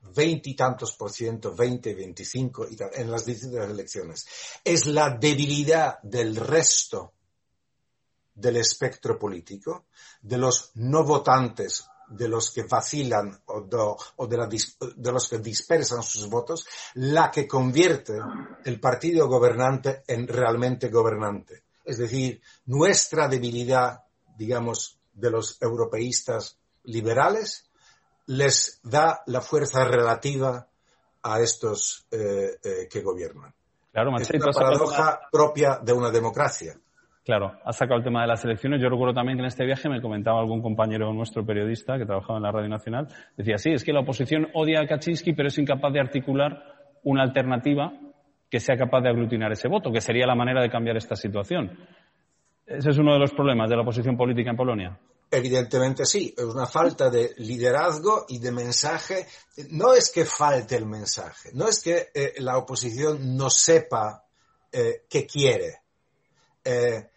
C: Veintitantos por ciento, veinte, veinticinco en las distintas elecciones. Es la debilidad del resto del espectro político, de los no votantes, de los que vacilan o, de, de, los que dispersan sus votos, la que convierte el partido gobernante en realmente gobernante. Es decir, nuestra debilidad, digamos, de los europeístas liberales les da la fuerza relativa a estos eh, eh, que gobiernan.
B: Claro,
C: es una paradoja propia de una democracia.
B: Claro, ha sacado el tema de las elecciones. Yo recuerdo también que en este viaje me comentaba algún compañero nuestro periodista que trabajaba en la Radio Nacional. Decía, sí, es que la oposición odia a Kaczynski, pero es incapaz de articular una alternativa que sea capaz de aglutinar ese voto, que sería la manera de cambiar esta situación. Ese es uno de los problemas de la oposición política en Polonia.
C: Evidentemente sí, es una falta de liderazgo y de mensaje. No es que falte el mensaje, no es que eh, la oposición no sepa eh, qué quiere, eh,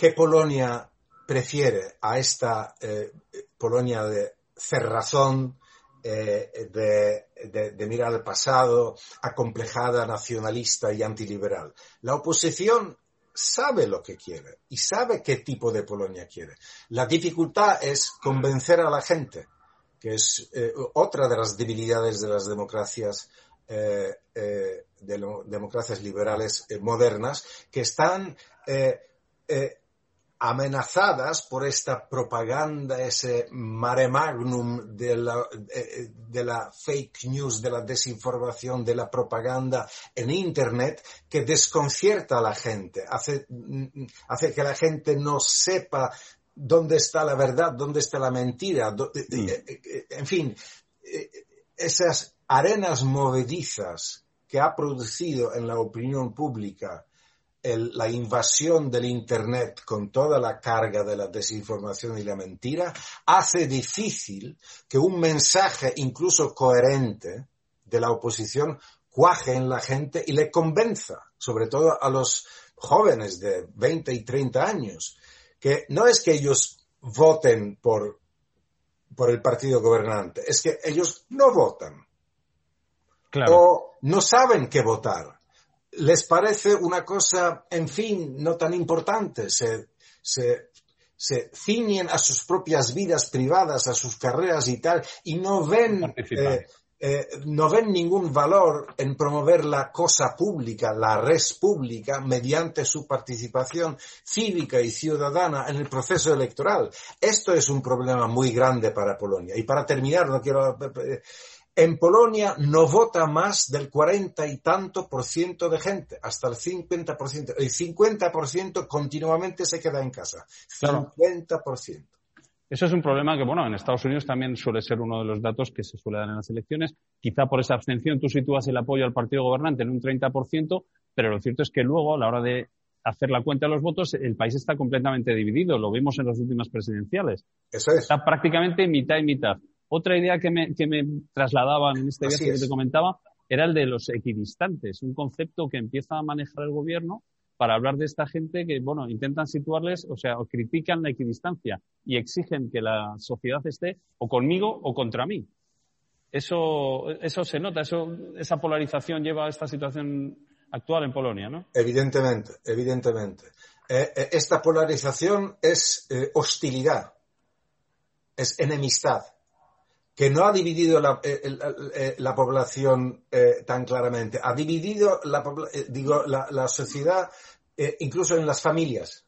C: qué Polonia prefiere a esta Polonia de cerrazón, de, de, mirar al pasado, acomplejada, nacionalista y antiliberal. La oposición sabe lo que quiere y sabe qué tipo de Polonia quiere. La dificultad es convencer a la gente, que es eh, otra de las debilidades de las democracias, eh, eh, de democracias liberales modernas, que están amenazadas por esta propaganda, ese mare magnum de la, de la, fake news, de la desinformación, de la propaganda en Internet, que desconcierta a la gente, hace, hace que la gente no sepa dónde está la verdad, dónde está la mentira. Mm. Eh, eh, en fin, eh, esas arenas movedizas que ha producido en la opinión pública la invasión del Internet con toda la carga de la desinformación y la mentira hace difícil que un mensaje incluso coherente de la oposición cuaje en la gente y le convenza, sobre todo a los jóvenes de 20 y 30 años, que no es que ellos voten por, por el partido gobernante, es que ellos no votan. O no saben qué votar les parece una cosa, en fin, no tan importante. Se, se, se ciñen a sus propias vidas privadas, a sus carreras y tal, y no ven, eh, eh, no ven ningún valor en promover la cosa pública, la res pública, mediante su participación cívica y ciudadana en el proceso electoral. Esto es un problema muy grande para Polonia. Y para terminar, no quiero eh, en Polonia no vota más del cuarenta y tanto por ciento de gente, hasta el 50 por ciento. El 50 por ciento continuamente se queda en casa. 50 por ciento.
B: Eso es un problema que, bueno, en Estados Unidos también suele ser uno de los datos que se suele dar en las elecciones. Quizá por esa abstención tú sitúas el apoyo al partido gobernante en un 30%, pero lo cierto es que luego, a la hora de hacer la cuenta de los votos, el país está completamente dividido. Lo vimos en las últimas presidenciales.
C: Eso es.
B: Está prácticamente mitad y mitad. Otra idea que me, que me trasladaban en este viaje que te comentaba era el de los equidistantes, un concepto que empieza a manejar el gobierno para hablar de esta gente que, bueno, intentan situarles, o sea, o critican la equidistancia y exigen que la sociedad esté o conmigo o contra mí. Eso, eso se nota, eso, esa polarización lleva a esta situación actual en Polonia, ¿no?
C: Evidentemente, evidentemente. Eh, eh, esta polarización es eh, hostilidad, es enemistad que no ha dividido la, eh, eh, la población eh, tan claramente, ha dividido la, digo, la, sociedad incluso en las familias.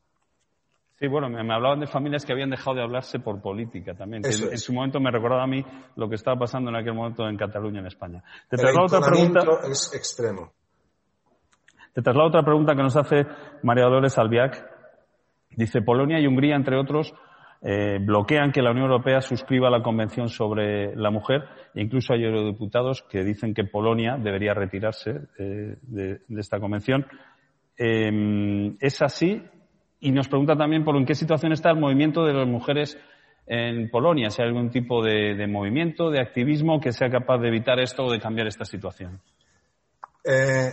B: Sí, bueno, me, hablaban de familias que habían dejado de hablarse por política también. en, su momento me recordaba a mí lo que estaba pasando en aquel momento en Cataluña, en España.
C: Te traslado otra pregunta. es extremo.
B: Te traslado otra pregunta que nos hace María Dolores Albiac. Dice, Polonia y Hungría, entre otros, eh, bloquean que la Unión Europea suscriba la Convención sobre la Mujer e incluso hay eurodiputados que dicen que Polonia debería retirarse eh, de, esta convención. Em, ¿Es así? y nos pregunta también por en qué situación está el movimiento de las mujeres en Polonia, si hay algún tipo de, de movimiento, de activismo que sea capaz de evitar esto o de cambiar esta situación.
C: Eh,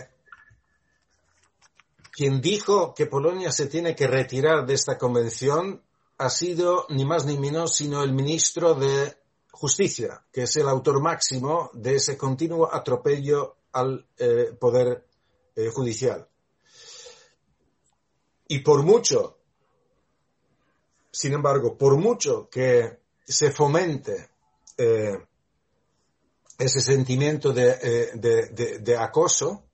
C: quien dijo que Polonia se tiene que retirar de esta convención ha sido ni más ni menos sino el ministro de Justicia, que es el autor máximo de ese continuo atropello al eh, poder eh, judicial. Y por mucho, sin embargo, por mucho que se fomente eh, ese sentimiento de, de, acoso,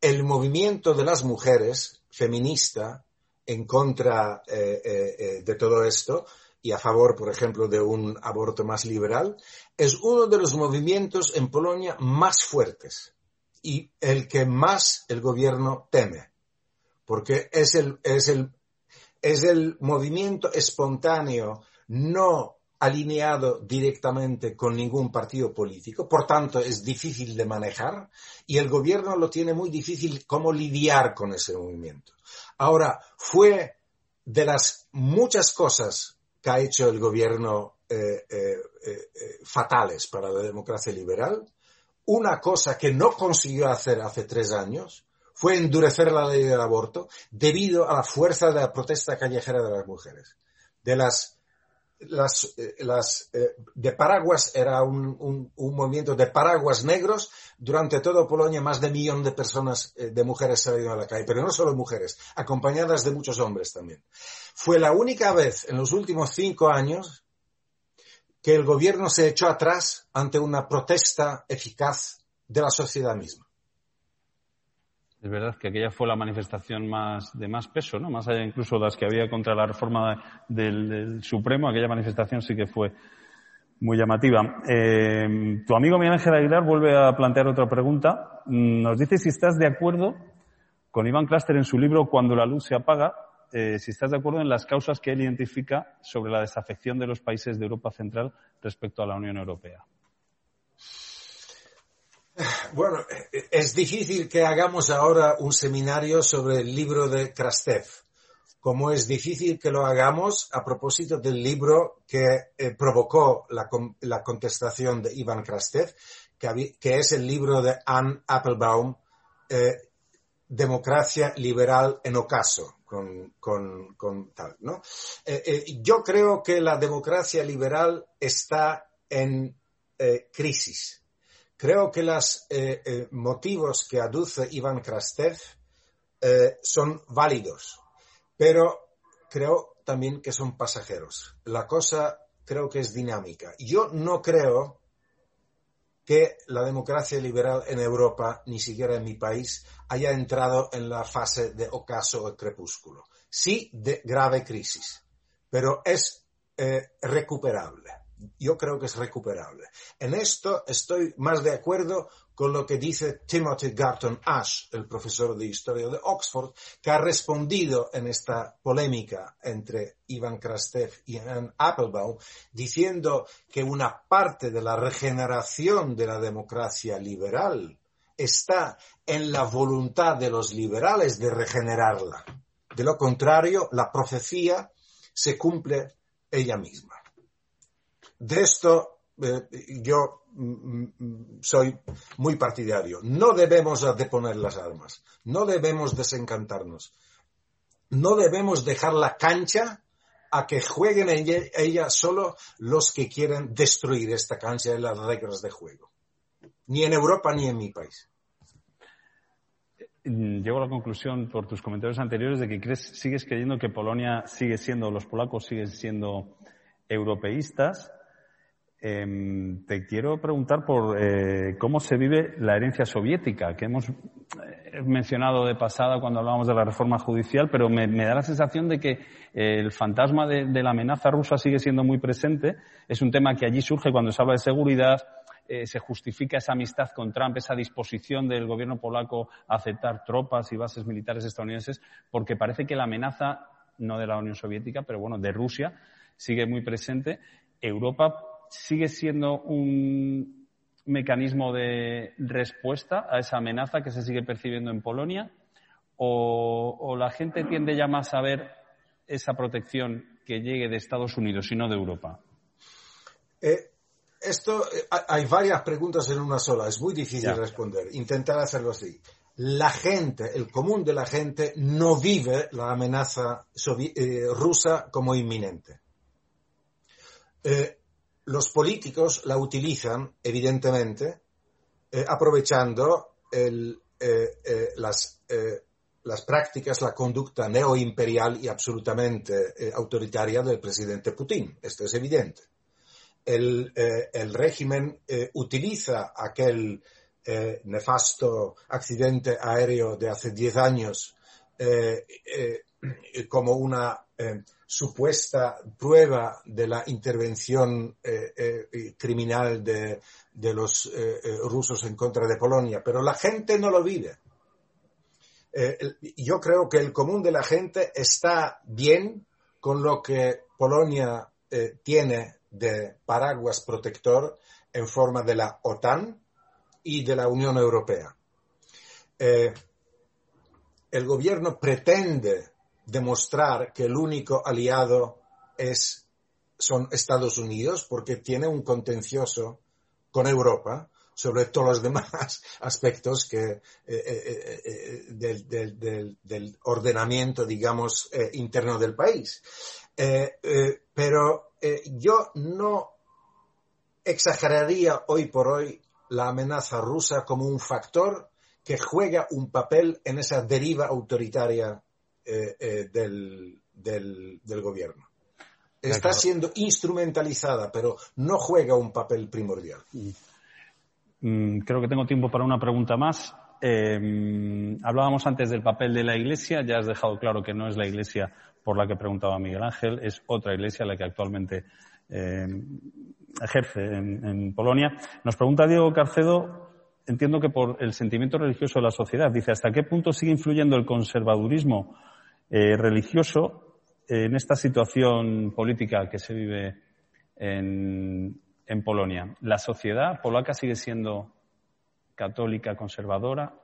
C: el movimiento de las mujeres feminista en contra eh, eh, de todo esto y a favor, por ejemplo, de un aborto más liberal, es uno de los movimientos en Polonia más fuertes y el que más el gobierno teme, porque es el, es el, es el movimiento espontáneo no alineado directamente con ningún partido político, por tanto es difícil de manejar y el gobierno lo tiene muy difícil cómo lidiar con ese movimiento. Ahora, fue de las muchas cosas que ha hecho el gobierno eh, eh, eh, fatales para la democracia liberal, una cosa que no consiguió hacer hace tres años fue endurecer la ley del aborto debido a la fuerza de la protesta callejera de las mujeres, de las las, las eh, de paraguas era un, un, un, movimiento de paraguas negros. Durante todo Polonia más de un millón de personas, eh, de mujeres salieron a la calle, pero no solo mujeres, acompañadas de muchos hombres también. Fue la única vez en los últimos cinco años que el gobierno se echó atrás ante una protesta eficaz de la sociedad misma.
B: Es verdad que aquella fue la manifestación más de más peso, ¿no? Más allá incluso de las que había contra la reforma del, Supremo, aquella manifestación sí que fue muy llamativa. Eh, tu amigo Miguel Ángel Aguilar vuelve a plantear otra pregunta. Nos dice si estás de acuerdo con Iván Cluster en su libro Cuando la luz se apaga, eh, si estás de acuerdo en las causas que él identifica sobre la desafección de los países de Europa Central respecto a la Unión Europea.
C: Bueno, es difícil que hagamos ahora un seminario sobre el libro de Krastev, como es difícil que lo hagamos a propósito del libro que eh, provocó la, contestación de Iván Krastev, que, es el libro de Anne Applebaum, eh, Democracia Liberal en Ocaso, con tal, ¿no? Eh, yo creo que la democracia liberal está en crisis Creo que los eh, eh, motivos que aduce Iván Krastev eh, son válidos, pero creo también que son pasajeros. La cosa creo que es dinámica. Yo no creo que la democracia liberal en Europa, ni siquiera en mi país, haya entrado en la fase de ocaso o crepúsculo. Sí, de grave crisis, pero es eh, recuperable yo creo que es recuperable. En esto estoy más de acuerdo con lo que dice Timothy Garton Ash, el profesor de historia de Oxford, que ha respondido en esta polémica entre Ivan Krastev y Anne Applebaum, diciendo que una parte de la regeneración de la democracia liberal está en la voluntad de los liberales de regenerarla. De lo contrario, la profecía se cumple ella misma. De esto eh, yo mm, mm, soy muy partidario. No debemos deponer las armas, no debemos desencantarnos, no debemos dejar la cancha a que jueguen en ella, ella solo los que quieren destruir esta cancha y las reglas de juego. Ni en Europa ni en mi país.
B: Llego a la conclusión por tus comentarios anteriores de que sigues creyendo que Polonia sigue siendo, los polacos siguen siendo europeístas eh, te quiero preguntar por eh, cómo se vive la herencia soviética, que hemos eh, mencionado de pasada cuando hablábamos de la reforma judicial, pero me, da la sensación de que eh, el fantasma de, de, la amenaza rusa sigue siendo muy presente. Es un tema que allí surge cuando se habla de seguridad. Eh, se justifica esa amistad con Trump, esa disposición del gobierno polaco a aceptar tropas y bases militares estadounidenses, porque parece que la amenaza, no de la Unión Soviética, pero bueno, de Rusia, sigue muy presente. Europa sigue siendo un mecanismo de respuesta a esa amenaza que se sigue percibiendo en Polonia o, o la gente tiende ya más a ver esa protección que llegue de Estados Unidos y no de Europa?
C: Eh, esto, eh, hay varias preguntas en una sola, es muy difícil
B: Ya.
C: responder. Intentar hacerlo así. La gente, el común de la gente, no vive la amenaza eh, rusa como inminente. Eh, los políticos la utilizan, evidentemente, eh, aprovechando eh, eh, las, prácticas, la conducta neoimperial y absolutamente autoritaria del presidente Putin. Esto es evidente el, régimen utiliza aquel nefasto accidente aéreo de hace 10 años como una supuesta prueba de la intervención eh, eh, criminal de, los eh, rusos en contra de Polonia, pero la gente no lo vive. Yo creo que el común de la gente está bien con lo que Polonia tiene de paraguas protector en forma de la OTAN y de la Unión Europea. El gobierno pretende demostrar que el único aliado es, son Estados Unidos porque tiene un contencioso con Europa sobre todos los demás aspectos que, eh, eh, eh, del, ordenamiento, digamos, interno del país. Pero yo no exageraría hoy por hoy la amenaza rusa como un factor que juega un papel en esa deriva autoritaria eh, eh, del, del- del gobierno. Está
B: claro.
C: siendo instrumentalizada, pero no juega un papel primordial.
B: Mm, creo que tengo tiempo para una pregunta más. Eh, mm, hablábamos antes del papel de la Iglesia. Ya has dejado claro que no es la Iglesia por la que preguntaba Miguel Ángel, es otra Iglesia la que actualmente eh, ejerce en, en Polonia. Nos pregunta Diego Carcedo, entiendo que por el sentimiento religioso de la sociedad. Dice, ¿hasta qué punto sigue influyendo el conservadurismo eh, religioso en esta situación política que se vive en, en Polonia? ¿La sociedad polaca sigue siendo católica conservadora?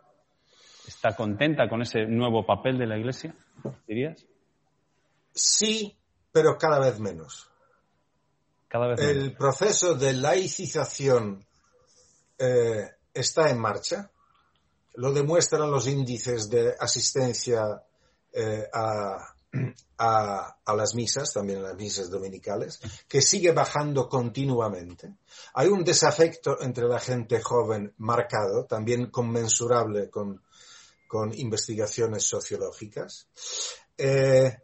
B: ¿Está contenta con ese nuevo papel de la Iglesia? ¿Dirías?
C: Sí, pero cada vez menos.
B: Cada vez menos.
C: El proceso de laicización eh, está en marcha. Lo demuestran los índices de asistencia eh, a, a- a las misas, también a las misas dominicales, que sigue bajando continuamente. Hay un desafecto entre la gente joven marcado, también conmensurable con, con investigaciones sociológicas. Eh,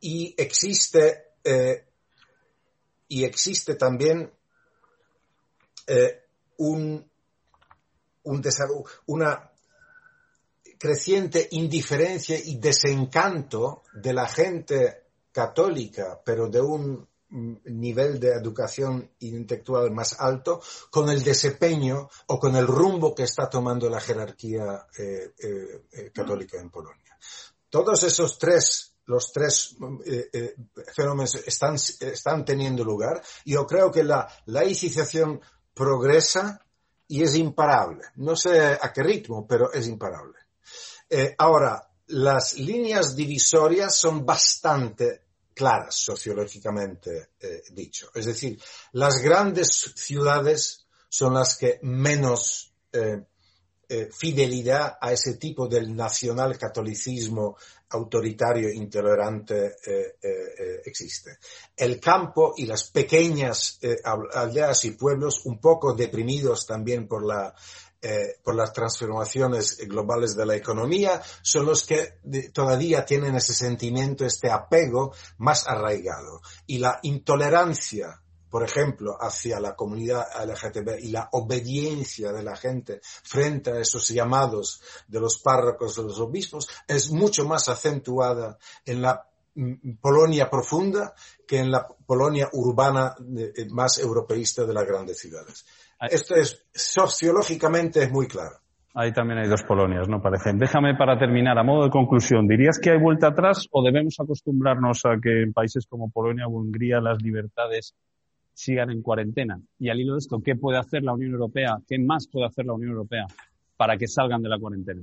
C: y existe eh, y existe también eh, un, un una creciente indiferencia y desencanto de la gente católica, pero de un mm, nivel de educación intelectual más alto, con el desempeño o con el rumbo que está tomando la jerarquía eh, eh, eh, católica en Polonia. Todos esos tres, los tres eh, fenómenos están, están teniendo lugar. Yo creo que la laicización progresa y es imparable. No sé a qué ritmo, pero es imparable. Eh, ahora, las líneas divisorias son bastante claras sociológicamente eh, dicho. Es decir, las grandes ciudades son las que menos eh, fidelidad a ese tipo del nacional catolicismo autoritario, intolerante existe. El campo y las pequeñas aldeas y pueblos, un poco deprimidos también por la eh, por las transformaciones globales de la economía, son los que todavía tienen ese sentimiento, este apego más arraigado. Y la intolerancia, por ejemplo, hacia la comunidad LGTB y la obediencia de la gente frente a esos llamados de los párrocos, de los obispos, es mucho más acentuada en la Polonia profunda que en la Polonia urbana eh, más europeísta de las grandes ciudades. Esto es sociológicamente es muy claro.
B: Ahí también hay dos Polonias, ¿no? Parecen. Déjame para terminar, a modo de conclusión, ¿dirías que hay vuelta atrás o debemos acostumbrarnos a que en países como Polonia o Hungría las libertades sigan en cuarentena? Y al hilo de esto, ¿qué puede hacer la Unión Europea? ¿Qué más puede hacer la Unión Europea para que salgan de la cuarentena?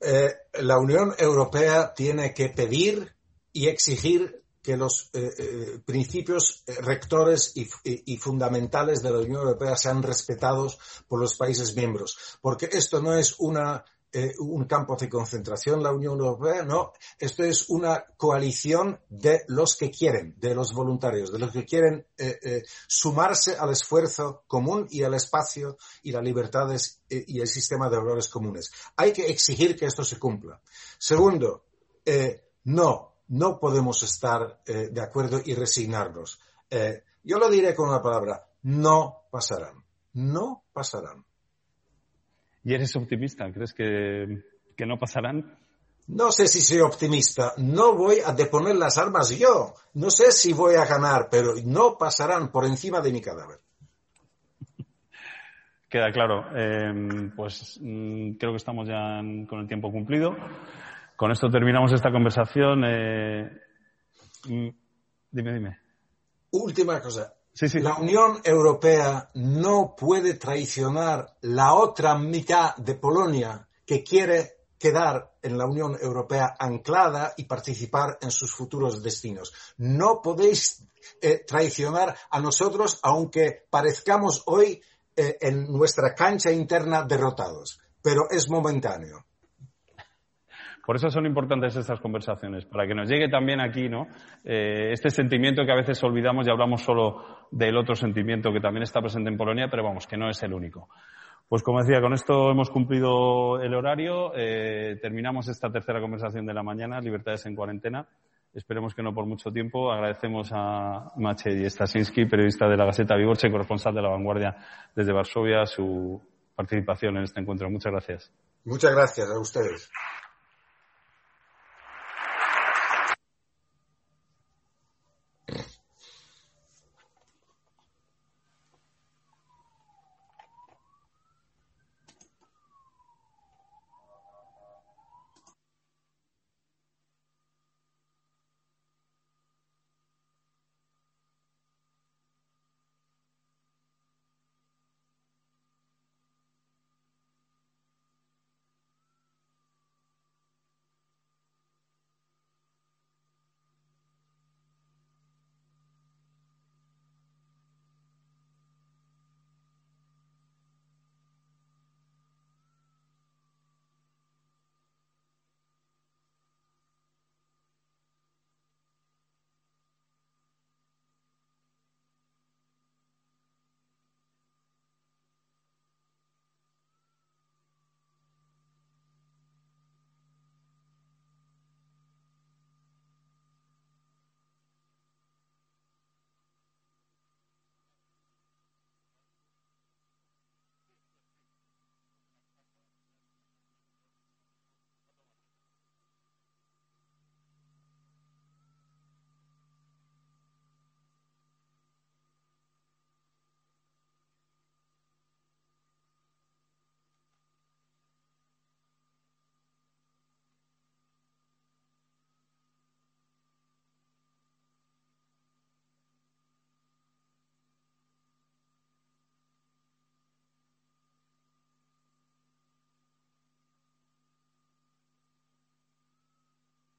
C: eh, la Unión Europea tiene que pedir y exigir que los eh, eh, principios rectores y, fundamentales de la Unión Europea sean respetados por los países miembros. Porque esto no es una, eh, un campo de concentración, la Unión Europea, no. Esto es una coalición de los que quieren, de los voluntarios, de los que quieren sumarse al esfuerzo común y al espacio y las libertades y el sistema de valores comunes. Hay que exigir que esto se cumpla. Segundo, no, no podemos estar eh, de acuerdo y resignarnos. Eh, yo lo diré con una palabra, no pasarán. No pasarán.
B: ¿Y eres optimista? ¿Crees que, que no pasarán?
C: No sé si soy optimista, no voy a deponer las armas yo. No sé si voy a ganar, pero no pasarán por encima de mi cadáver.
B: Queda claro. Eh, pues mm, creo que estamos ya con el tiempo cumplido. Con esto terminamos esta conversación. Eh, mm, dime, dime.
C: Última cosa.
B: Sí, sí.
C: La Unión Europea no puede traicionar la otra mitad de Polonia que quiere quedar en la Unión Europea anclada y participar en sus futuros destinos. No podéis eh, traicionar a nosotros aunque parezcamos hoy eh, en nuestra cancha interna derrotados, pero es momentáneo.
B: Por eso son importantes estas conversaciones, para que nos llegue también aquí, ¿no? Eh, este sentimiento que a veces olvidamos y hablamos solo del otro sentimiento que también está presente en Polonia, pero vamos, que no es el único. Pues como decía, con esto hemos cumplido el horario. eh, terminamos esta tercera conversación de la mañana, Libertades en Cuarentena. Esperemos que no por mucho tiempo. Agradecemos a Maciej Stasinski, periodista de la Gaceta Vigorche, corresponsal de La Vanguardia desde Varsovia, su participación en este encuentro. Muchas gracias.
C: Muchas gracias a ustedes.